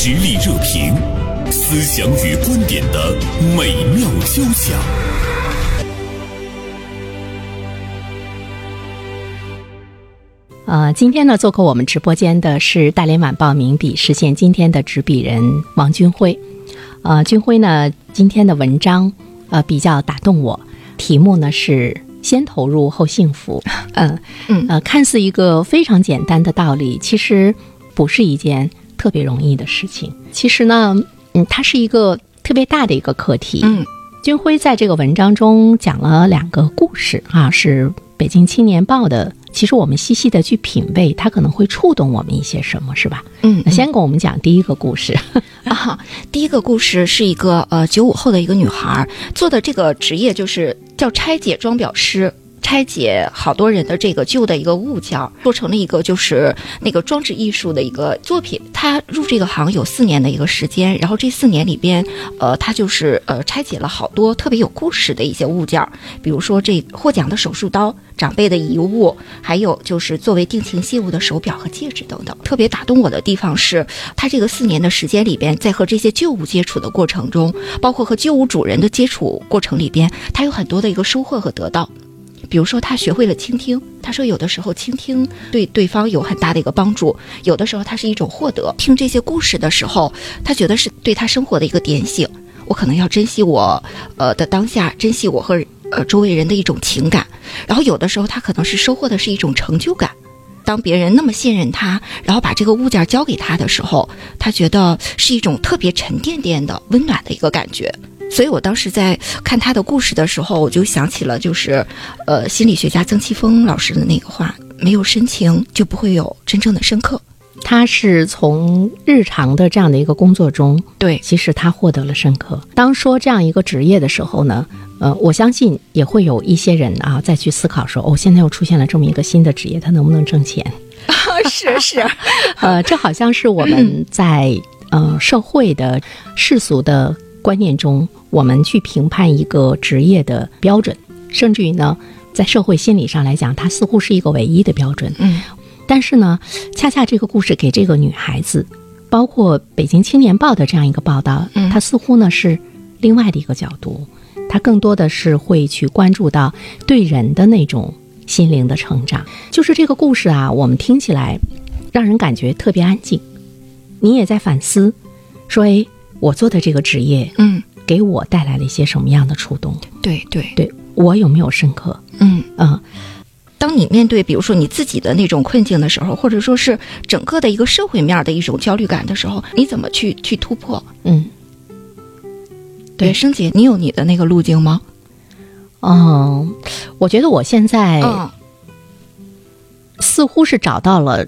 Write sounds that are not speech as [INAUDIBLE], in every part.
实力热评，思想与观点的美妙交响。呃，今天呢，做客我们直播间的是大连晚报名笔视线今天的执笔人王军辉。呃，军辉呢，今天的文章呃比较打动我，题目呢是“先投入后幸福”。[LAUGHS] 嗯嗯呃，看似一个非常简单的道理，其实不是一件特别容易的事情。其实呢，嗯，它是一个特别大的一个课题。嗯，军辉在这个文章中讲了两个故事啊，是北京青年报的。其实我们细细的去品味，它可能会触动我们一些什么，是吧？嗯那先给我们讲第一个故事。[LAUGHS] 啊，第一个故事是一个呃九五后的一个女孩儿做的这个职业就是叫拆解装裱师。拆解好多人的这个旧的一个物件，做成了一个就是那个装置艺术的一个作品。他入这个行有四年的一个时间，然后这四年里边，呃，他就是呃拆解了好多特别有故事的一些物件，比如说这获奖的手术刀、长辈的遗物，还有就是作为定情信物的手表和戒指等等。特别打动我的地方是，他这个四年的时间里边，在和这些旧物接触的过程中，包括和旧物主人的接触过程里边，他有很多的一个收获和得到。比如说，他学会了倾听。他说，有的时候倾听对对方有很大的一个帮助，有的时候它是一种获得。听这些故事的时候，他觉得是对他生活的一个点醒。我可能要珍惜我，呃的当下，珍惜我和呃周围人的一种情感。然后有的时候，他可能是收获的是一种成就感。当别人那么信任他，然后把这个物件交给他的时候，他觉得是一种特别沉甸甸的、温暖的一个感觉。所以我当时在看他的故事的时候，我就想起了就是，呃，心理学家曾奇峰老师的那个话：没有深情，就不会有真正的深刻。他是从日常的这样的一个工作中，对，其实他获得了深刻。当说这样一个职业的时候呢，呃，我相信也会有一些人啊再去思考说，哦，现在又出现了这么一个新的职业，他能不能挣钱？是 [LAUGHS] 是，[LAUGHS] 呃，这好像是我们 [LAUGHS] 在呃社会的世俗的观念中，我们去评判一个职业的标准，甚至于呢，在社会心理上来讲，它似乎是一个唯一的标准。嗯。但是呢，恰恰这个故事给这个女孩子，包括《北京青年报》的这样一个报道，嗯。它似乎呢是另外的一个角度，它更多的是会去关注到对人的那种心灵的成长。就是这个故事啊，我们听起来让人感觉特别安静，你也在反思，说，哎，我做的这个职业嗯，给我带来了一些什么样的触动？对对，对我有没有深刻？嗯。嗯，当你面对比如说你自己的那种困境的时候，或者说是整个的一个社会面的一种焦虑感的时候，你怎么去去突破？嗯，对生姐，你有你的那个路径吗？嗯，我觉得我现在嗯似乎是找到了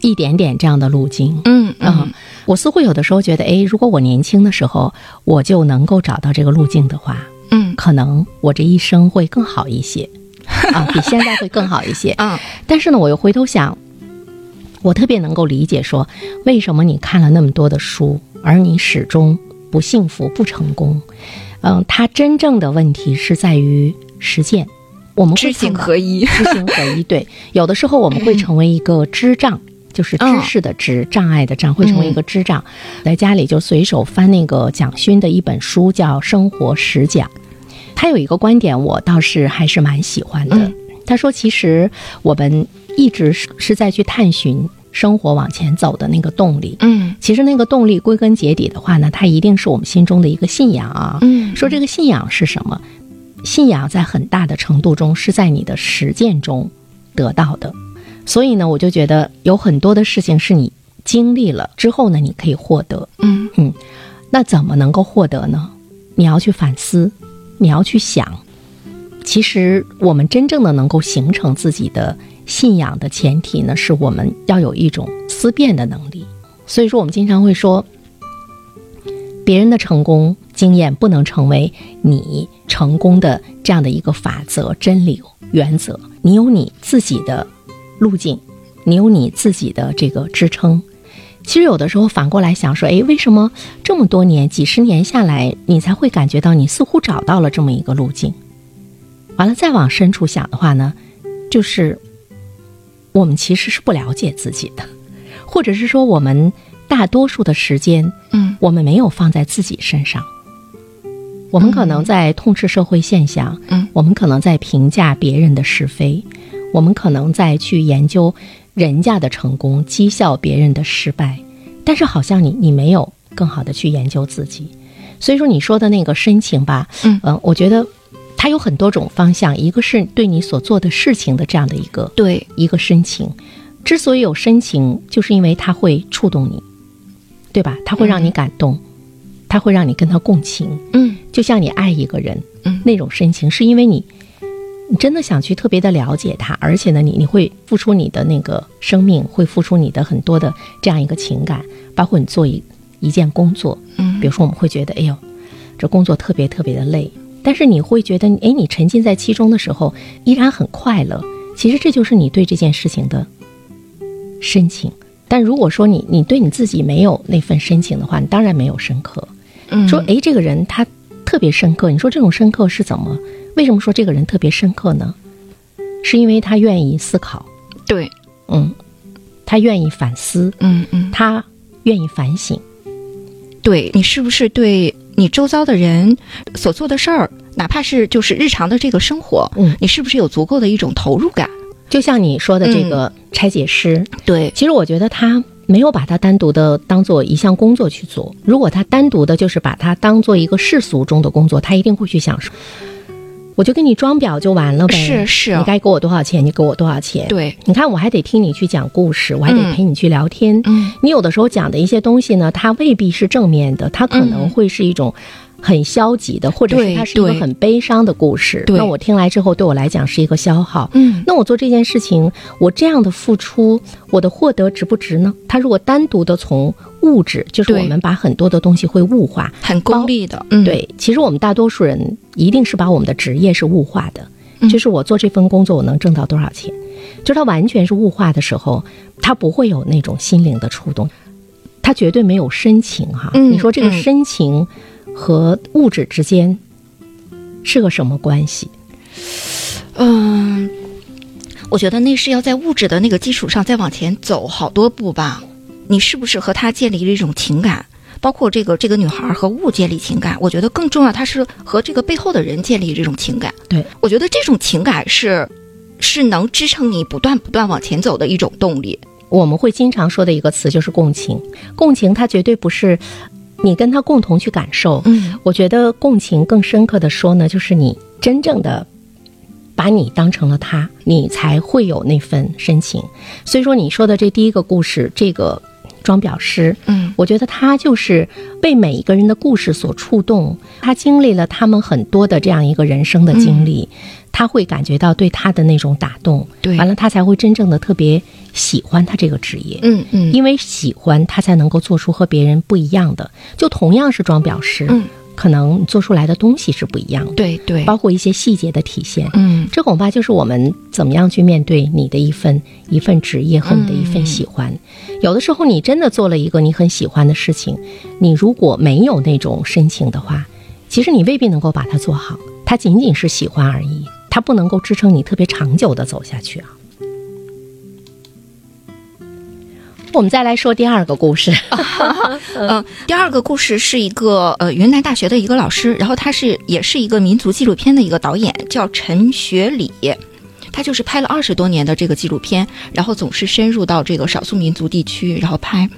一点点这样的路径。嗯嗯，我似乎有的时候觉得，哎，如果我年轻的时候我就能够找到这个路径的话，嗯可能我这一生会更好一些 [LAUGHS] 啊，比现在会更好一些。嗯但是呢，我又回头想，我特别能够理解说，为什么你看了那么多的书，而你始终不幸福、不成功？嗯，它真正的问题是在于实践。我们会知行合一。知行合一。对，[LAUGHS] 有的时候我们会成为一个智障。就是知识的知，障碍的障，会成为一个知障。在家里就随手翻那个蒋勋的一本书，叫《生活实讲》。他有一个观点，我倒是还是蛮喜欢的。嗯他说，其实我们一直是是在去探寻生活往前走的那个动力。嗯其实那个动力归根结底的话呢，它一定是我们心中的一个信仰啊。嗯说这个信仰是什么？信仰在很大的程度中是在你的实践中得到的。所以呢，我就觉得有很多的事情是你经历了之后呢，你可以获得。嗯嗯那怎么能够获得呢？你要去反思，你要去想。其实我们真正的能够形成自己的信仰的前提呢，是我们要有一种思辨的能力。所以说，我们经常会说，别人的成功经验不能成为你成功的这样的一个法则、真理、原则。你有你自己的路径，你有你自己的这个支撑。其实有的时候反过来想说，诶，为什么这么多年、几十年下来，你才会感觉到你似乎找到了这么一个路径？完了，再往深处想的话呢，就是我们其实是不了解自己的，或者是说我们大多数的时间，嗯我们没有放在自己身上。我们可能在痛斥社会现象，嗯我们可能在评价别人的是非，我们可能在去研究人家的成功，讥笑别人的失败，但是好像你你没有更好的去研究自己。所以说你说的那个深情吧，嗯呃我觉得它有很多种方向，一个是对你所做的事情的这样的一个对，一个深情。之所以有深情，就是因为它会触动你，对吧？它会让你感动，它会让你跟他共情。嗯就像你爱一个人，嗯那种深情，是因为你，你真的想去特别的了解他，而且呢，你你会付出你的那个生命，会付出你的很多的这样一个情感，包括你做一一件工作，嗯比如说我们会觉得，哎呦，这工作特别特别的累，但是你会觉得，哎，你沉浸在其中的时候，依然很快乐。其实这就是你对这件事情的深情。但如果说你你对你自己没有那份深情的话，你当然没有深刻。嗯说，哎，这个人他特别深刻，你说这种深刻是怎么？为什么说这个人特别深刻呢？是因为他愿意思考，对，嗯，他愿意反思，嗯嗯，他愿意反省。对你是不是对你周遭的人所做的事儿，哪怕是就是日常的这个生活，嗯你是不是有足够的一种投入感？就像你说的这个拆解师，对，其实我觉得他没有把它单独的当做一项工作去做。如果他单独的就是把它当做一个世俗中的工作，他一定会去享受。我就给你装表就完了呗，是是你该给我多少钱，你给我多少钱。，对，你看我还得听你去讲故事，我还得嗯。陪你去聊天。嗯。你有的时候讲的一些东西呢，它未必是正面的，它可能会是一种很消极的，或者是它是一个很悲伤的故事。对那我听来之后，对我来讲是一个消耗。嗯那我做这件事情，我这样的付出，我的获得值不值呢？它如果单独的从物质，就是我们把很多的东西会物化。很功利的，嗯，对，其实我们大多数人一定是把我们的职业是物化的，嗯就是我做这份工作我能挣到多少钱，就是它完全是物化的时候，它不会有那种心灵的触动，他绝对没有深情哈。嗯你说这个嗯深情和物质之间是个什么关系？嗯，我觉得那是要在物质的那个基础上再往前走好多步吧。你是不是和他建立了一种情感？包括这个这个女孩和物建立情感，我觉得更重要，她是和这个背后的人建立这种情感。对，我觉得这种情感是是能支撑你不断不断往前走的一种动力。我们会经常说的一个词就是共情。共情它绝对不是你跟他共同去感受。嗯我觉得共情更深刻的说呢，就是你真正的把你当成了他，你才会有那份深情。所以说你说的这第一个故事，这个装裱师，嗯我觉得他就是被每一个人的故事所触动，他经历了他们很多的这样一个人生的经历，他会感觉到对他的那种打动，对完了他才会真正的特别喜欢他这个职业。嗯嗯因为喜欢，他才能够做出和别人不一样的。就同样是装裱师，嗯，可能做出来的东西是不一样的，对对，包括一些细节的体现。嗯这恐怕就是我们怎么样去面对你的一份一份职业和你的一份喜欢。有的时候，你真的做了一个你很喜欢的事情，你如果没有那种深情的话，其实你未必能够把它做好。它仅仅是喜欢而已，它不能够支撑你特别长久的走下去啊。我们再来说第二个故事。[LAUGHS] 嗯，第二个故事是一个呃云南大学的一个老师，然后他是也是一个民族纪录片的一个导演，叫陈学礼。他就是拍了二十多年的这个纪录片，然后总是深入到这个少数民族地区，然后拍。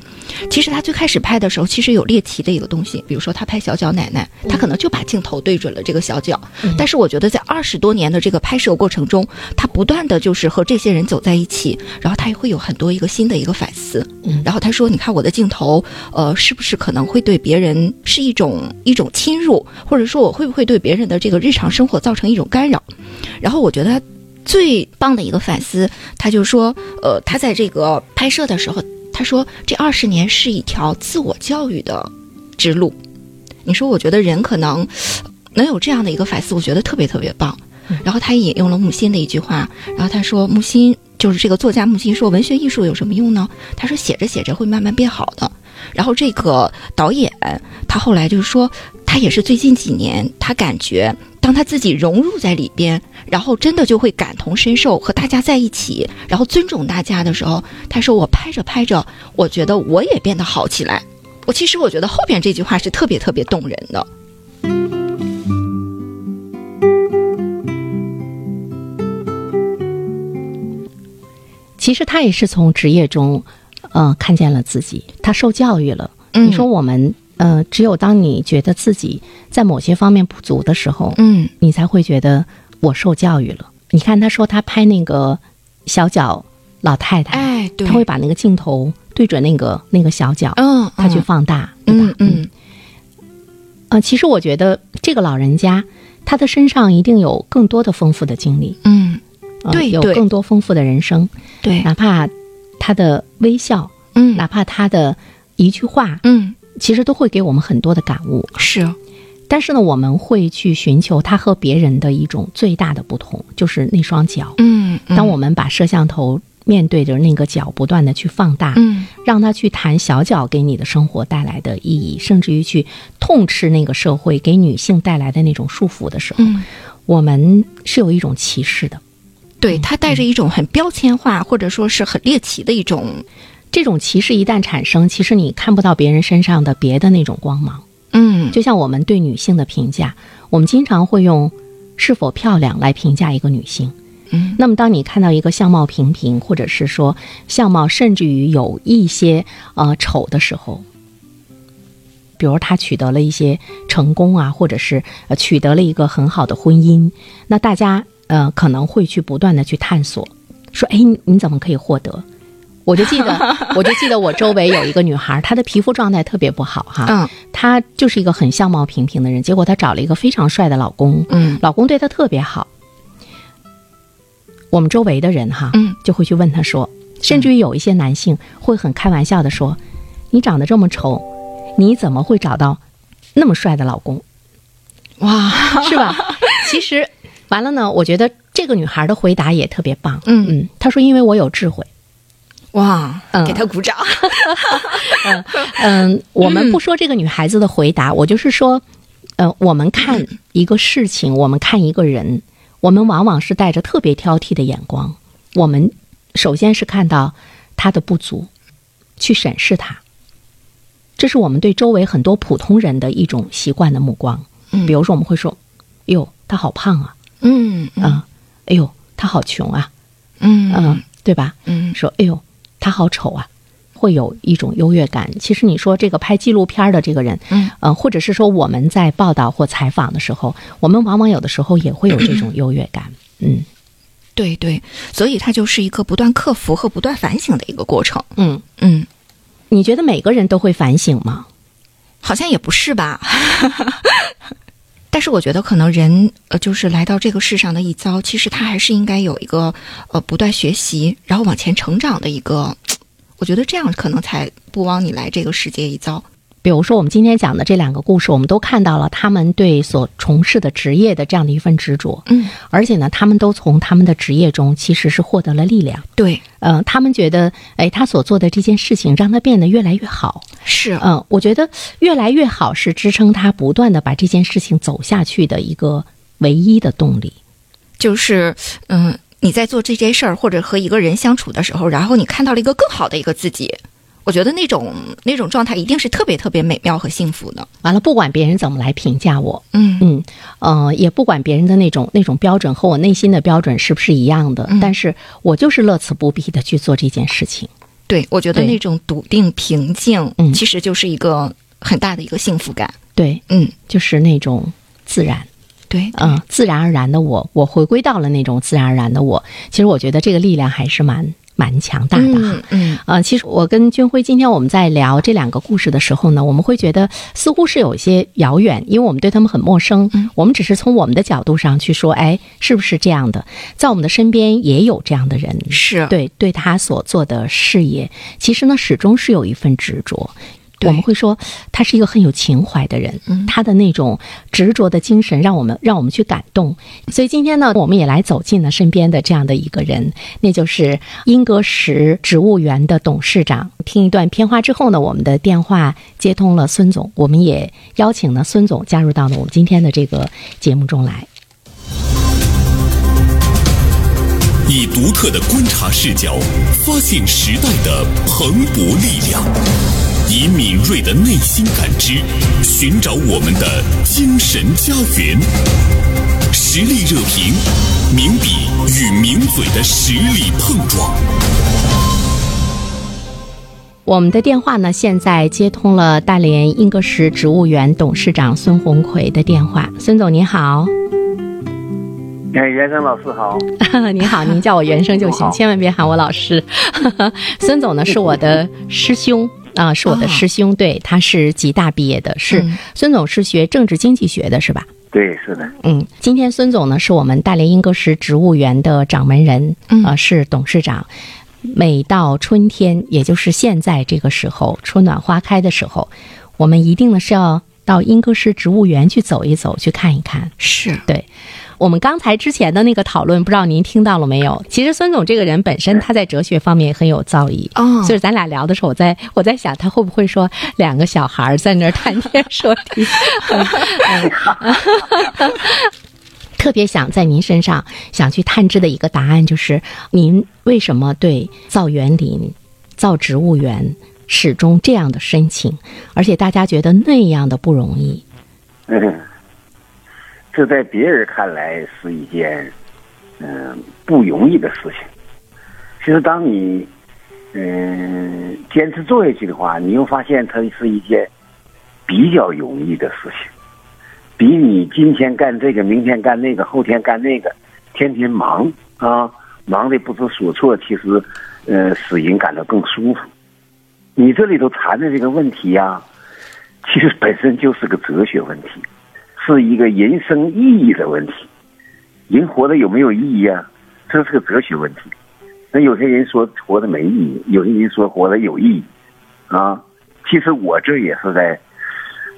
其实他最开始拍的时候，其实有猎奇的一个东西，比如说他拍小脚奶奶，他可能就把镜头对准了这个小脚。但是我觉得在二十多年的这个拍摄过程中，他不断的就是和这些人走在一起，然后他也会有很多一个新的一个反思。嗯然后他说：“你看我的镜头，呃，是不是可能会对别人是一种一种侵入，或者说我会不会对别人的这个日常生活造成一种干扰？”然后我觉得他最棒的一个反思，他就说：“呃，他在这个拍摄的时候，他说这二十年是一条自我教育的之路。”你说，我觉得人可能能有这样的一个反思，我觉得特别特别棒。然后他也引用了木心的一句话，然后他说：“木心就是这个作家木心说，文学艺术有什么用呢？他说写着写着会慢慢变好的。”然后这个导演他后来就是说，他也是最近几年，他感觉当他自己融入在里边，然后真的就会感同身受，和大家在一起，然后尊重大家的时候，他说：“我拍着拍着，我觉得我也变得好起来。”我其实我觉得后边这句话是特别特别动人的。其实他也是从职业中，呃，看见了自己，他受教育了。嗯你说我们，呃，只有当你觉得自己在某些方面不足的时候，嗯。你才会觉得我受教育了。你看，他说他拍那个小脚老太太，哎，对，他会把那个镜头对准那个那个小脚，嗯，他去放大，对吧？嗯？嗯。呃，其实我觉得这个老人家，他的身上一定有更多的丰富的经历，嗯，呃有对对。更多丰富的人生，对，哪怕他的微笑，嗯。哪怕他的一句话，嗯其实都会给我们很多的感悟。是，但是呢，我们会去寻求他和别人的一种最大的不同，就是那双脚。嗯，嗯当我们把摄像头面对着那个脚，不断的去放大，嗯让他去谈小脚给你的生活带来的意义，甚至于去痛斥那个社会给女性带来的那种束缚的时候，嗯，我们是有一种歧视的。对他带着一种很标签化或者说是很猎奇的一种，这种歧视一旦产生，其实你看不到别人身上的别的那种光芒。嗯就像我们对女性的评价，我们经常会用是否漂亮来评价一个女性。嗯那么，当你看到一个相貌平平，或者是说相貌甚至于有一些呃丑的时候，比如她取得了一些成功啊，或者是呃取得了一个很好的婚姻，那大家呃可能会去不断的去探索，说，哎，你你怎么可以获得？我就记得，我就记得我周围有一个女孩，她的皮肤状态特别不好哈，嗯她就是一个很相貌平平的人，结果她找了一个非常帅的老公，嗯老公对她特别好。我们周围的人哈，嗯就会去问她说，甚至于有一些男性会很开玩笑的说：“你长得这么丑，你怎么会找到那么帅的老公？哇，[LAUGHS] 是吧？”其实完了呢，我觉得这个女孩的回答也特别棒。嗯嗯，她说：“因为我有智慧。”哇，嗯。给他鼓掌，[LAUGHS] 嗯，我们不说这个女孩子的回答，我就是说，呃，我们看一个事情，我们看一个人，我们往往是带着特别挑剔的眼光。我们首先是看到他的不足，去审视他，这是我们对周围很多普通人的一种习惯的目光。嗯。比如说，我们会说：“哟，他好胖啊，嗯。啊、哎呦，他好穷啊，嗯。嗯、对吧？”嗯。说：“哎呦，他好丑啊！”会有一种优越感。其实你说这个拍纪录片的这个人，嗯，呃，或者是说我们在报道或采访的时候，我们往往有的时候也会有这种优越感。嗯对对，所以它就是一个不断克服和不断反省的一个过程。嗯，嗯，你觉得每个人都会反省吗？好像也不是吧。但是我觉得，可能人呃，就是来到这个世上的一遭，其实他还是应该有一个呃不断学习，然后往前成长的一个。[TSK] 我觉得这样可能才不枉你来这个世界一遭。比如说，我们今天讲的这两个故事，我们都看到了他们对所从事的职业的这样的一份执着，嗯，而且呢，他们都从他们的职业中其实是获得了力量。对，呃，他们觉得，哎，他所做的这件事情让他变得越来越好。是，嗯，我觉得越来越好是支撑他不断的把这件事情走下去的一个唯一的动力。就是嗯，你在做这件事儿或者和一个人相处的时候，然后你看到了一个更好的一个自己，我觉得那种那种状态一定是特别特别美妙和幸福的。完了，不管别人怎么来评价我，嗯嗯，呃，也不管别人的那种那种标准和我内心的标准是不是一样的，嗯但是我就是乐此不疲的去做这件事情。对，我觉得那种笃定、平静，嗯其实就是一个很大的一个幸福感。对，嗯，就是那种自然，对，嗯、自然而然的我，我回归到了那种自然而然的我。其实我觉得这个力量还是蛮蛮强大的哈。嗯嗯呃，其实我跟军辉今天我们在聊这两个故事的时候呢，我们会觉得似乎是有一些遥远，因为我们对他们很陌生。嗯我们只是从我们的角度上去说，哎，是不是这样的？在我们的身边也有这样的人，是，对对他所做的事业，其实呢始终是有一份执着。我们会说他是一个很有情怀的人，嗯、他的那种执着的精神让我们让我们去感动。所以今天呢，我们也来走进了身边的这样的一个人，那就是英格石植物园的董事长。听一段片花之后呢，我们的电话接通了孙总，我们也邀请了孙总加入到了我们今天的这个节目中来。以独特的观察视角，发现时代的蓬勃力量。以敏锐的内心感知，寻找我们的精神家园。实力热评，名笔与名嘴的实力碰撞。我们的电话呢，现在接通了大连英格石植物园董事长孙红奎的电话。孙总您好，哎，袁生老师好，[LAUGHS] 您好，您叫我袁生就行，[LAUGHS] 千万别喊我老师。[LAUGHS] 孙总呢是我的师兄啊、是我的师兄，对，他是吉大毕业的，是、嗯孙总是学政治经济学的，是吧？对，是的，嗯，今天孙总呢是我们大连英格石植物园的掌门人，嗯呃，是董事长。每到春天，也就是现在这个时候，春暖花开的时候，我们一定呢是要到英格石植物园去走一走，去看一看。是对，我们刚才之前的那个讨论，不知道您听到了没有？其实孙总这个人本身他在哲学方面也很有造诣。哦所以咱俩聊的时候，我在我在想，他会不会说两个小孩儿在那儿谈天说地？[LAUGHS] 特别想在您身上想去探知的一个答案，就是您为什么对造园林、造植物园始终这样的深情，而且大家觉得那样的不容易。嗯，这在别人看来是一件嗯、不容易的事情。其实，当你嗯、坚持做下去的话，你又发现它是一件比较容易的事情，比你今天干这个，明天干那个，后天干那个，天天忙啊，忙的不知所措，其实呃，使人感到更舒服。你这里头谈的这个问题呀、其实本身就是个哲学问题，是一个人生意义的问题。人活得有没有意义啊？这是个哲学问题。那有些人说活得没意义，有些人说活得有意义，啊，其实我这也是在，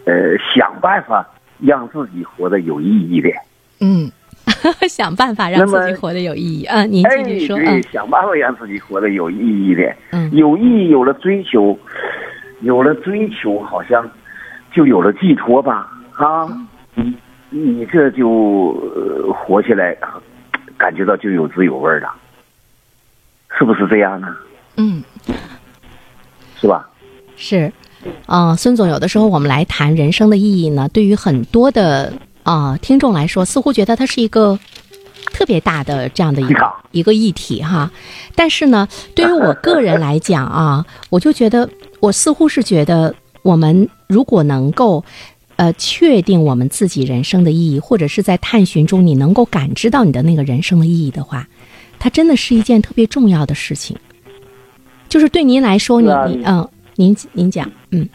呃，想办法让自己活得有意义一点。嗯 [LAUGHS] 想办法让自己活得有意义啊！您哎，继续说，对，嗯想办法让自己活得有意义一点。嗯有意义，有了追求，有了追求，好像就有了寄托吧？啊，你你这就、呃活起来，感觉到就有滋有味儿了，是不是这样呢？嗯是吧？是，嗯、孙总，有的时候我们来谈人生的意义呢，对于很多的啊、听众来说，似乎觉得它是一个特别大的这样的一个一个议题哈。但是呢，对于我个人来讲啊，我就觉得，我似乎是觉得，我们如果能够。呃，确定我们自己人生的意义，或者是在探寻中你能够感知到你的那个人生的意义的话，它真的是一件特别重要的事情。就是对您来说，你你嗯，您您讲，嗯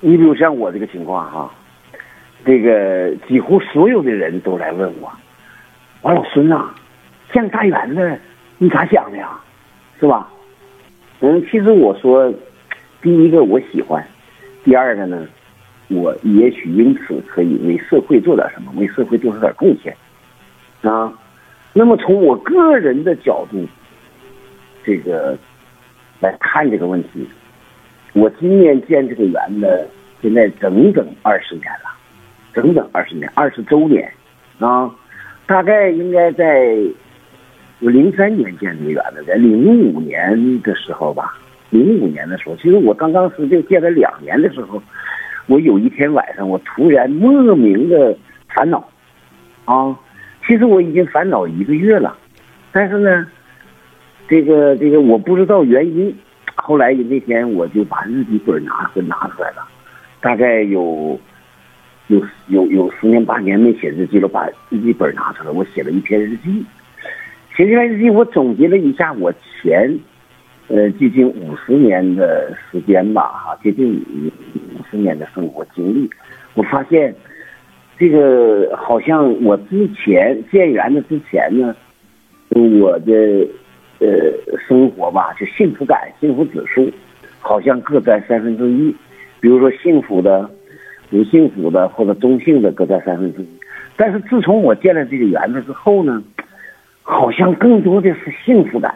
你比如像我这个情况哈，这个几乎所有的人都来问我，王老孙呐、像大圆子，你咋想的呀？是吧？嗯，其实我说，第一个我喜欢，第二个呢，我也许因此可以为社会做点什么，为社会做出点贡献，啊。那么从我个人的角度，这个来看这个问题，我今年建这个园子，现在整整二十年了，整整二十年，二十周年啊，大概应该在我零三年建这个园子，在零五年的时候吧，零五年的时候，其实我刚刚是就建了两年的时候，我有一天晚上，我突然莫名的烦恼啊，其实我已经烦恼一个月了，但是呢，这个这个我不知道原因。后来那天我就把日记本拿出拿出来了，大概有有有有十年八年没写日记了，把日记本拿出来，我写了一篇日记。写这篇日记，我总结了一下我前呃接近五十年的时间吧，哈，接近五十年的生活经历，我发现这个好像我之前建园子之前呢，我的呃生活吧，就幸福感、幸福指数，好像各占三分之一。比如说幸福的、不幸福的或者中性的各占三分之一。但是自从我建了这个园子之后呢，好像更多的是幸福感，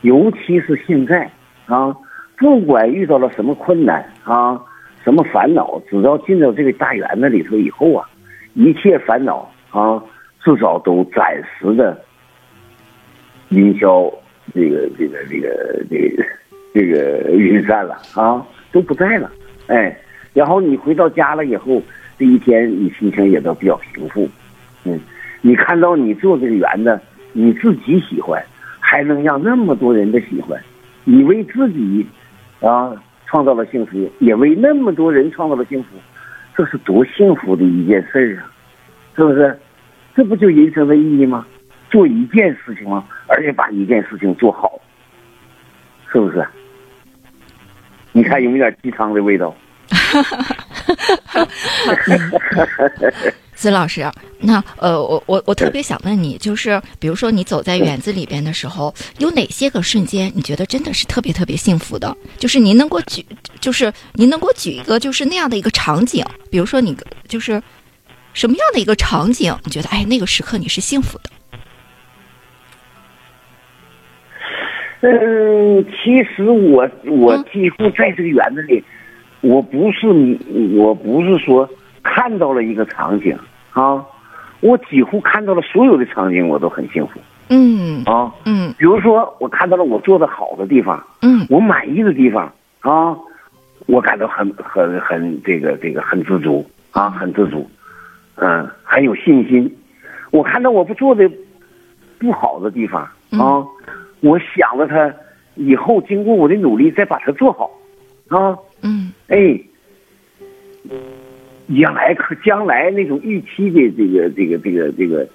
尤其是现在啊，不管遇到了什么困难啊、什么烦恼，只要进到这个大园子里头以后啊，一切烦恼啊，至少都暂时的云霄这个这个这个这个这个云散了啊，都不在了。哎，然后你回到家了以后，这一天你心情也都比较平复。嗯，你看到你做这个园子，你自己喜欢，还能让那么多人的喜欢，你为自己啊创造了幸福，也为那么多人创造了幸福，这是多幸福的一件事儿啊！是不是？这不就人生的意义吗？做一件事情吗？而且把一件事情做好，是不是？你看有没有点鸡汤的味道？孙老师，那呃，我我我特别想问你，就是比如说你走在园子里边的时候，有哪些个瞬间你觉得真的是特别特别幸福的？就是您能给我举，就是您能给我举一个就是那样的一个场景，比如说你就是什么样的一个场景，你觉得哎那个时刻你是幸福的？嗯，其实我我几乎在这个园子里，我不是我不是说看到了一个场景啊，我几乎看到了所有的场景，我都很幸福。嗯啊，嗯。比如说我看到了我做的好的地方，嗯。我满意的地方啊，我感到很很很这个这个很知足啊，很知足，嗯，很有信心。我看到我不做的不好的地方啊，我想着他以后经过我的努力再把它做好啊，嗯。哎，将来可将来那种预期的这个这个这个这个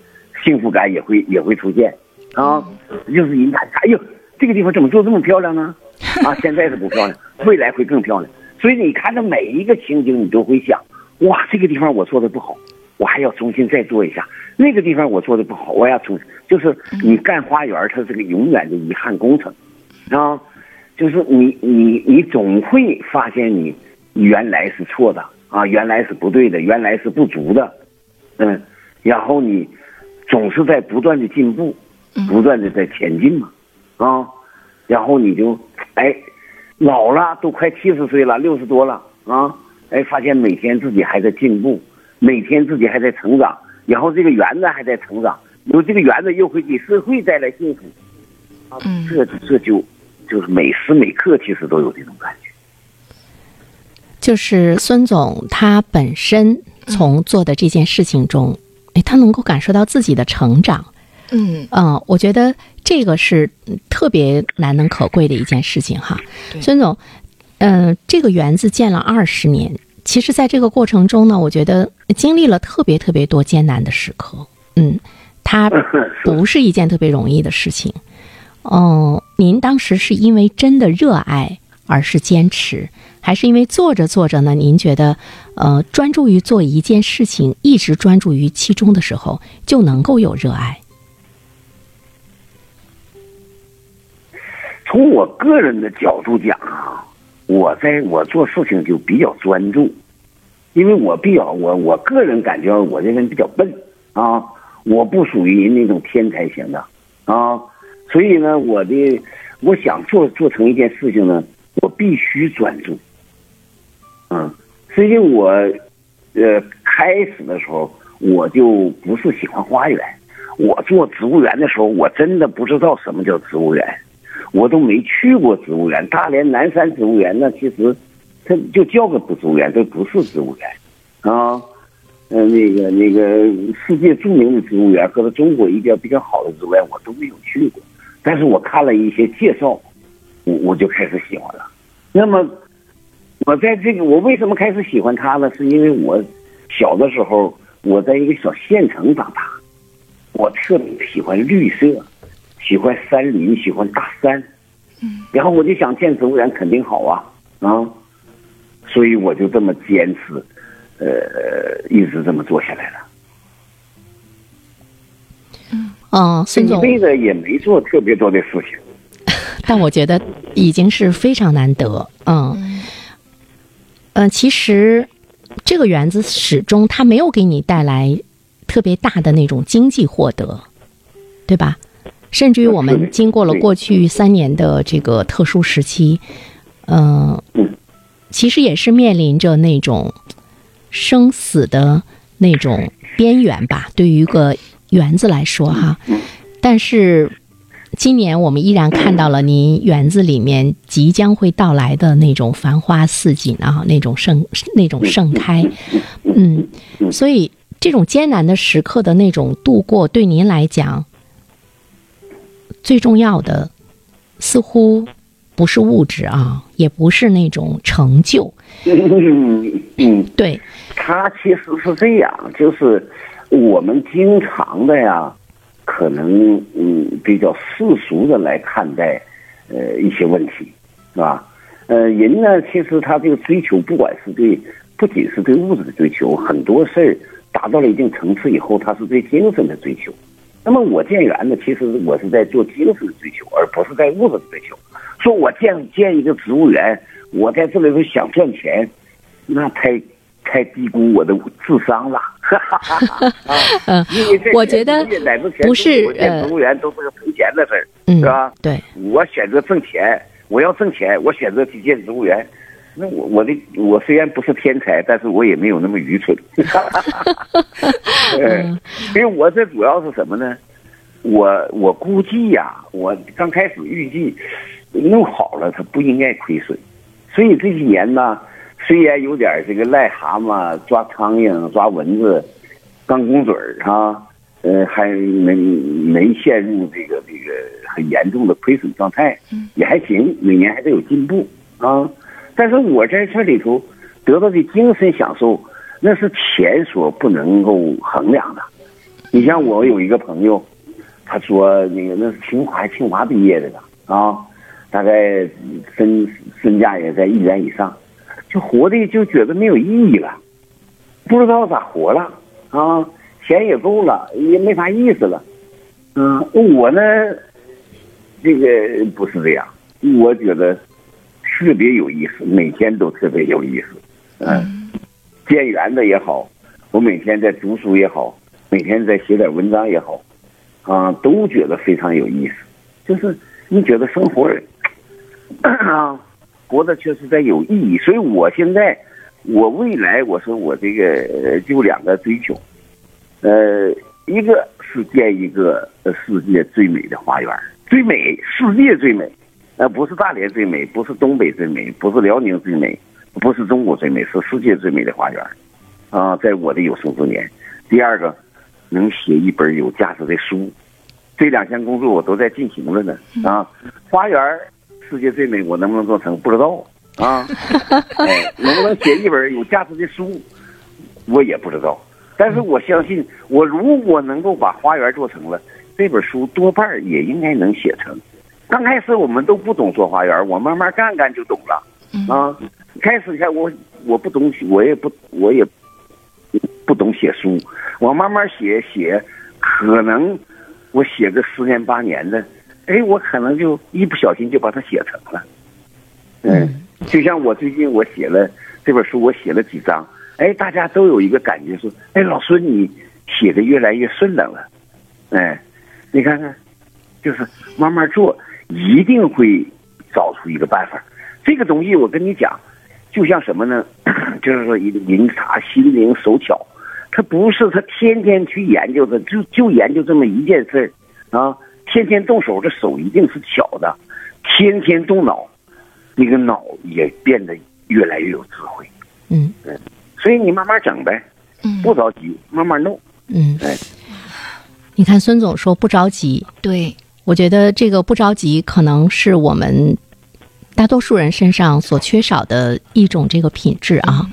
幸福感也会也会出现啊，就是人家哎呦这个地方怎么做这么漂亮呢？[LAUGHS] 啊，现在是不漂亮，未来会更漂亮。所以你看到每一个情景，你都会想，哇，这个地方我做的不好，我还要重新再做一下。那个地方我做的不好，我要重，就是你干花园，它是个永远的遗憾工程，啊，就是你你你总会发现你原来是错的啊，原来是不对的，原来是不足的，嗯，然后你总是在不断的进步，不断的在前进嘛，啊，然后你就哎老了，都快七十岁了，六十多了啊，哎，发现每天自己还在进步，每天自己还在成长，然后这个园子还在成长，有这个园子又会给社会带来幸福，啊，嗯这这就就是每时每刻其实都有这种感觉。就是孙总他本身从做的这件事情中，哎，他能够感受到自己的成长。嗯嗯，我觉得这个是嗯特别难能可贵的一件事情哈。孙总，嗯、这个园子建了二十年，其实在这个过程中呢，我觉得经历了特别特别多艰难的时刻。嗯，它 [LAUGHS] 不是一件特别容易的事情。哦，您当时是因为真的热爱而是坚持，还是因为做着做着呢？您觉得，呃，专注于做一件事情，一直专注于其中的时候，就能够有热爱？从我个人的角度讲啊，我在我做事情就比较专注，因为我比较我我个人感觉我这人比较笨啊，我不属于那种天才型的啊，所以呢，我的我想做做成一件事情呢，我必须专注。嗯，所以我呃开始的时候我就不是喜欢花园，我做植物园的时候，我真的不知道什么叫植物园。我都没去过植物园，大连南山植物园那，其实它就叫个植物园，这不是植物园啊。呃，那个那个世界著名的植物园和中国一个比较好的植物园，我都没有去过。但是我看了一些介绍，我我就开始喜欢了。那么，我在这个我为什么开始喜欢他呢？是因为我小的时候我在一个小县城长大，我特别喜欢绿色。喜欢山林，喜欢大山，嗯，然后我就想建植物园肯定好啊啊，所以我就这么坚持，呃，一直这么做下来了。嗯，孙总，这一辈子也没做特别多的事情，[LAUGHS] 但我觉得已经是非常难得。嗯嗯嗯，其实这个园子始终它没有给你带来特别大的那种经济获得，对吧？甚至于我们经过了过去三年的这个特殊时期，嗯、嗯其实也是面临着那种生死的那种边缘吧。对于一个园子来说，哈，但是今年我们依然看到了您园子里面即将会到来的那种繁花似锦啊，那种盛那种盛开，嗯，所以这种艰难的时刻的那种度过，对您来讲最重要的似乎不是物质啊，也不是那种成就，嗯嗯，对，他其实是这样，就是我们经常的呀。可能嗯比较世俗的来看待，呃一些问题，是吧？呃人呢，其实他这个追求，不管是对，不仅是对物质的追求，很多事儿达到了一定层次以后，他是对精神的追求。那么我建园呢，其实我是在做精神的追求，而不是在物质的追求。说我建建一个植物园，我在这里头想赚钱，那太。太低估我的智商了，[LAUGHS] 嗯，我觉得不是呃，植物园都是个赔钱的事儿，是吧？对，我选择挣钱，我要挣钱，我选择去建植物园。那我我的我虽然不是天才，但是我也没有那么愚蠢。[LAUGHS] [LAUGHS] 嗯，因为我这主要是什么呢？我我估计呀，我刚开始预计弄好了，它不应该亏损，所以这些年呢。虽然有点这个癞蛤蟆抓苍蝇、抓蚊子，刚弓嘴儿哈，呃，还没没陷入这个这个很严重的亏损状态，也还行，每年还得有进步啊。但是我在这里头得到的精神享受，那是钱所不能够衡量的。你像我有一个朋友，他说那个那是清华清华毕业的啊，大概身身价也在一元以上。就活的就觉得没有意义了，不知道咋活了啊，钱也够了，也没啥意思了。嗯，我呢，这个不是这样，我觉得特别有意思，每天都特别有意思。嗯，建园子也好，我每天在读书也好，每天在写点文章也好，啊，都觉得非常有意思。就是你觉得生活 [COUGHS] 啊。活着确实在有意义，所以我现在，我未来，我说我这个就两个追求，呃，一个是建一个世界最美的花园，最美，世界最美，呃，不是大连最美，不是东北最美，不是辽宁最美，不是中国最美，是世界最美的花园，啊，在我的有生之年。第二个，能写一本有价值的书，这两项工作我都在进行了呢，啊，花园。世界最美，我能不能做成不知道啊？哎，能不能写一本有价值的书，我也不知道。但是我相信，我如果能够把花园做成了，这本书多半也应该能写成。刚开始我们都不懂做花园，我慢慢干干就懂了啊。开始前我我不懂，我也不我也不懂写书，我慢慢写写，可能我写个十年八年的。哎，我可能就一不小心就把它写成了，嗯，就像我最近我写了这本书，我写了几章，哎，大家都有一个感觉说，哎，老孙你写的越来越顺当了，哎，你看看，就是慢慢做，一定会找出一个办法。这个东西我跟你讲，就像什么呢？[CLEARS THROAT] 就是说一个人他心灵手巧，他不是他天天去研究的，就就研究这么一件事儿啊。天天动手，这手一定是巧的；天天动脑，那个脑也变得越来越有智慧。嗯。嗯，所以你慢慢整呗，嗯，不着急，慢慢弄。嗯，哎，你看孙总说不着急，对。我觉得这个不着急，可能是我们大多数人身上所缺少的一种这个品质啊。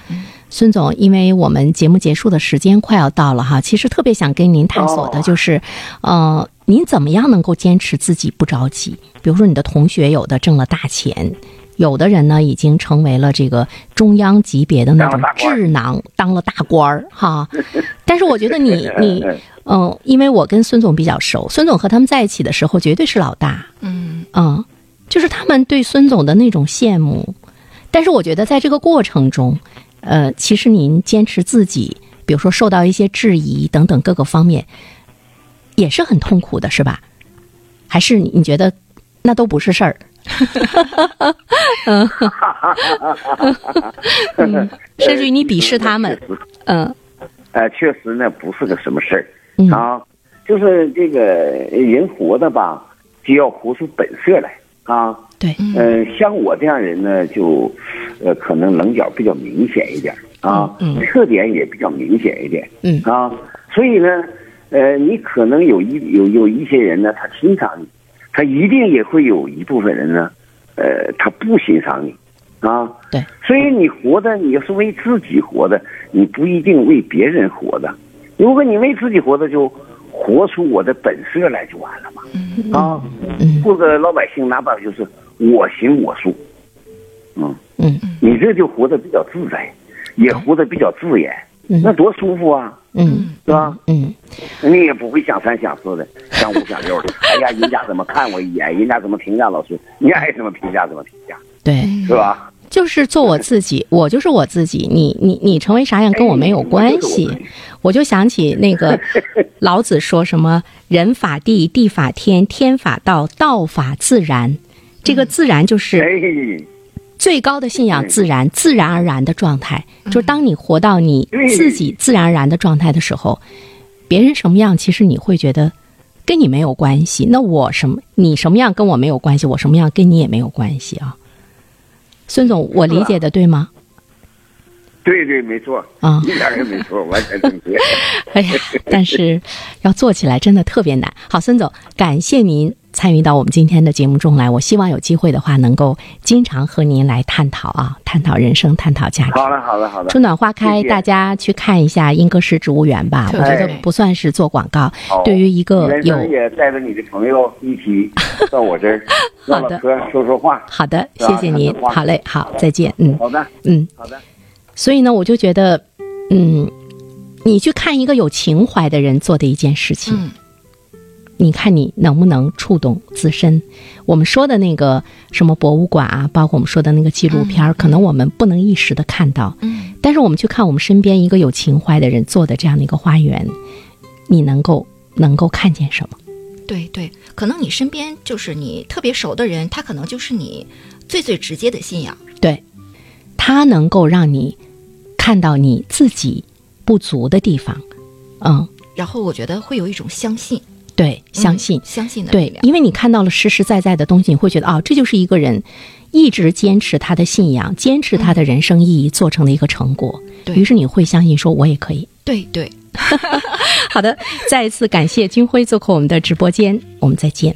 孙总，因为我们节目结束的时间快要到了哈，其实特别想跟您探索的就是，呃，您怎么样能够坚持自己不着急？比如说，你的同学有的挣了大钱，有的人呢已经成为了这个中央级别的那种智囊，当了大官儿哈。[LAUGHS] 但是我觉得你 [LAUGHS] 你，嗯，因为我跟孙总比较熟，孙总和他们在一起的时候绝对是老大，嗯嗯，就是他们对孙总的那种羡慕。但是我觉得在这个过程中。呃，其实您坚持自己，比如说受到一些质疑等等各个方面，也是很痛苦的，是吧？还是你觉得那都不是事儿？[LAUGHS] 嗯，甚至于你鄙视他们，嗯，呃，确实呢不是个什么事儿。啊，就是这个人活的吧，就要活出本色来。啊。对，嗯、像我这样人呢，就，呃，可能棱角比较明显一点啊，嗯嗯。特点也比较明显一点，嗯。啊，所以呢，呃，你可能有一有有一些人呢，他欣赏你，他一定也会有一部分人呢，呃，他不欣赏你，啊，对，所以你活的，你要是为自己活的，你不一定为别人活的。如果你为自己活的，就活出我的本色来就完了嘛。啊，嗯。或者老百姓哪怕就是我行我素，嗯，嗯。你这就活得比较自在，也活得比较自然，嗯那多舒服啊，嗯是吧？嗯你也不会想三想四的，想五想六的。[LAUGHS] 哎呀，人家怎么看我一眼，人家怎么评价老师，你爱怎么评价怎么评价，对，是吧？就是做我自己，[LAUGHS] 我就是我自己。你你你成为啥样跟我没有关系。我就想起那个 [LAUGHS] 老子说什么“人法地，地法天，天法道，道法自然”。这个自然就是哎，最高的信仰，自然自然而然的状态。就是当你活到你自己自然而然的状态的时候，别人什么样，其实你会觉得跟你没有关系。那我什么，你什么样跟我没有关系，我什么样跟你也没有关系啊。孙总，我理解的对吗？对对，没错，啊一点也没错，完全正确。[LAUGHS] 哎呀，但是要做起来真的特别难。好，孙总，感谢您参与到我们今天的节目中来。我希望有机会的话，能够经常和您来探讨啊，探讨人生，探讨价值。好了好了好了，春暖花开，谢谢大家去看一下英歌石植物园吧。我觉得不算是做广告，对于一个有也带着你的朋友一起到我这儿 [LAUGHS] 好的，说说话。好的，谢谢您好嘞，好，再见。嗯好的，嗯。好的。所以呢，我就觉得，嗯，你去看一个有情怀的人做的一件事情，嗯你看你能不能触动自身？我们说的那个什么博物馆啊，包括我们说的那个纪录片儿，可能我们不能一时的看到，嗯但是我们去看我们身边一个有情怀的人做的这样的一个花园，你能够能够看见什么？对对，可能你身边就是你特别熟的人，他可能就是你最最直接的信仰。对，他能够让你看到你自己不足的地方，嗯，然后我觉得会有一种相信，对，相信嗯，相信的。对因为你看到了实实在在的东西，你会觉得哦，这就是一个人一直坚持他的信仰，坚持他的人生意义做成的一个成果。对于是你会相信，说我也可以。对对，[LAUGHS] [LAUGHS] 好的，再一次感谢金辉做客我们的直播间，我们再见。